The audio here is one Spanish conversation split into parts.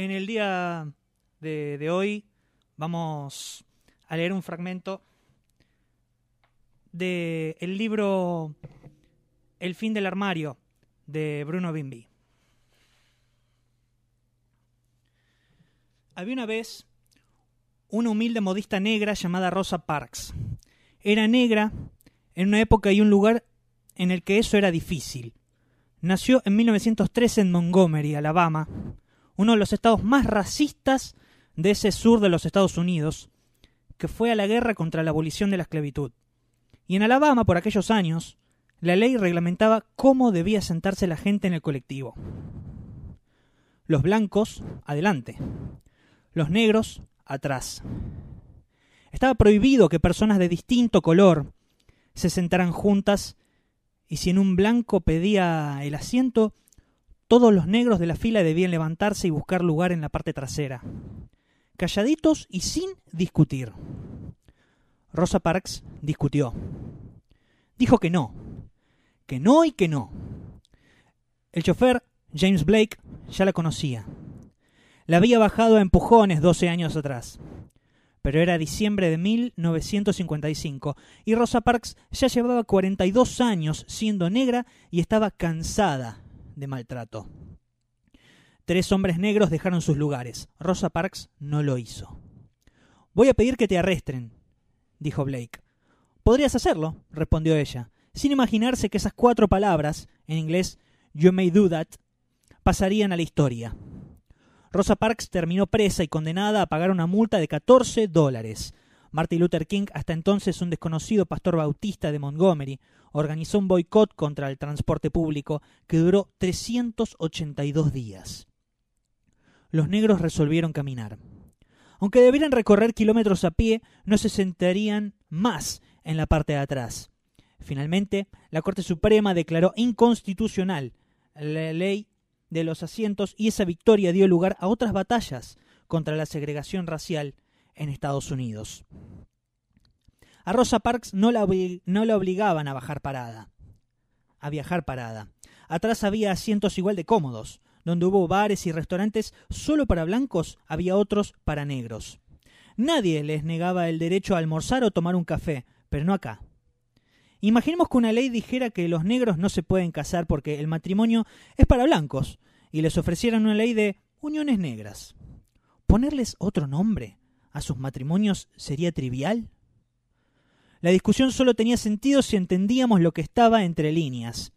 En el día de, de hoy vamos a leer un fragmento del el libro El fin del armario de Bruno Bimbi. Había una vez una humilde modista negra llamada Rosa Parks. Era negra en una época y un lugar en el que eso era difícil. Nació en 1913 en Montgomery, Alabama, uno de los estados más racistas de ese sur de los Estados Unidos, que fue a la guerra contra la abolición de la esclavitud. Y en Alabama, por aquellos años, la ley reglamentaba cómo debía sentarse la gente en el colectivo. Los blancos, adelante. Los negros, atrás. Estaba prohibido que personas de distinto color se sentaran juntas y si en un blanco pedía el asiento, todos los negros de la fila debían levantarse y buscar lugar en la parte trasera, calladitos y sin discutir. Rosa Parks discutió. Dijo que no, que no y que no. El chofer, James Blake, ya la conocía. La había bajado a empujones 12 años atrás. Pero era diciembre de 1955 y Rosa Parks ya llevaba 42 años siendo negra y estaba cansada de maltrato. Tres hombres negros dejaron sus lugares. Rosa Parks no lo hizo. Voy a pedir que te arresten, dijo Blake. Podrías hacerlo, respondió ella sin imaginarse que esas cuatro palabras, en inglés You may do that, pasarían a la historia. Rosa Parks terminó presa y condenada a pagar una multa de 14 dólares. Martin Luther King, hasta entonces un desconocido pastor bautista de Montgomery, organizó un boicot contra el transporte público que duró 382 días. Los negros resolvieron caminar. Aunque debieran recorrer kilómetros a pie, no se sentarían más en la parte de atrás. Finalmente, la Corte Suprema declaró inconstitucional la ley de los asientos y esa victoria dio lugar a otras batallas contra la segregación racial en Estados Unidos. A Rosa Parks no la, no la obligaban a bajar parada, a viajar parada. Atrás había asientos igual de cómodos. Donde hubo bares y restaurantes solo para blancos, había otros para negros. Nadie les negaba el derecho a almorzar o tomar un café, pero no acá. Imaginemos que una ley dijera que los negros no se pueden casar porque el matrimonio es para blancos y les ofrecieran una ley de uniones negras. ¿Ponerles otro nombre a sus matrimonios sería trivial? La discusión solo tenía sentido si entendíamos lo que estaba entre líneas.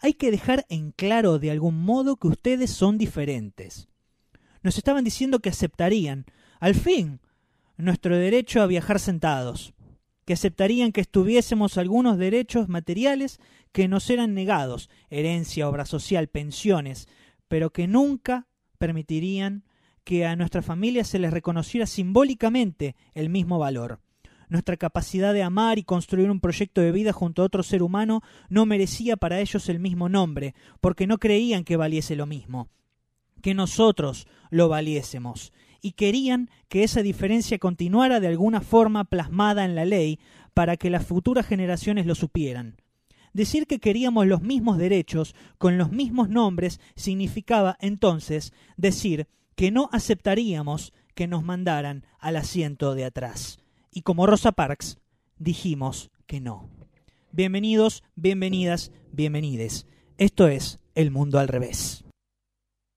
Hay que dejar en claro de algún modo que ustedes son diferentes. Nos estaban diciendo que aceptarían, al fin, nuestro derecho a viajar sentados, que aceptarían que estuviésemos algunos derechos materiales que nos eran negados, herencia, obra social, pensiones, pero que nunca permitirían que a nuestra familia se les reconociera simbólicamente el mismo valor. Nuestra capacidad de amar y construir un proyecto de vida junto a otro ser humano no merecía para ellos el mismo nombre, porque no creían que valiese lo mismo, que nosotros lo valiésemos y querían que esa diferencia continuara de alguna forma plasmada en la ley para que las futuras generaciones lo supieran. Decir que queríamos los mismos derechos con los mismos nombres significaba entonces decir que no aceptaríamos que nos mandaran al asiento de atrás. Y como Rosa Parks, dijimos que no. Bienvenidos, bienvenidas, bienvenides. Esto es El Mundo al Revés.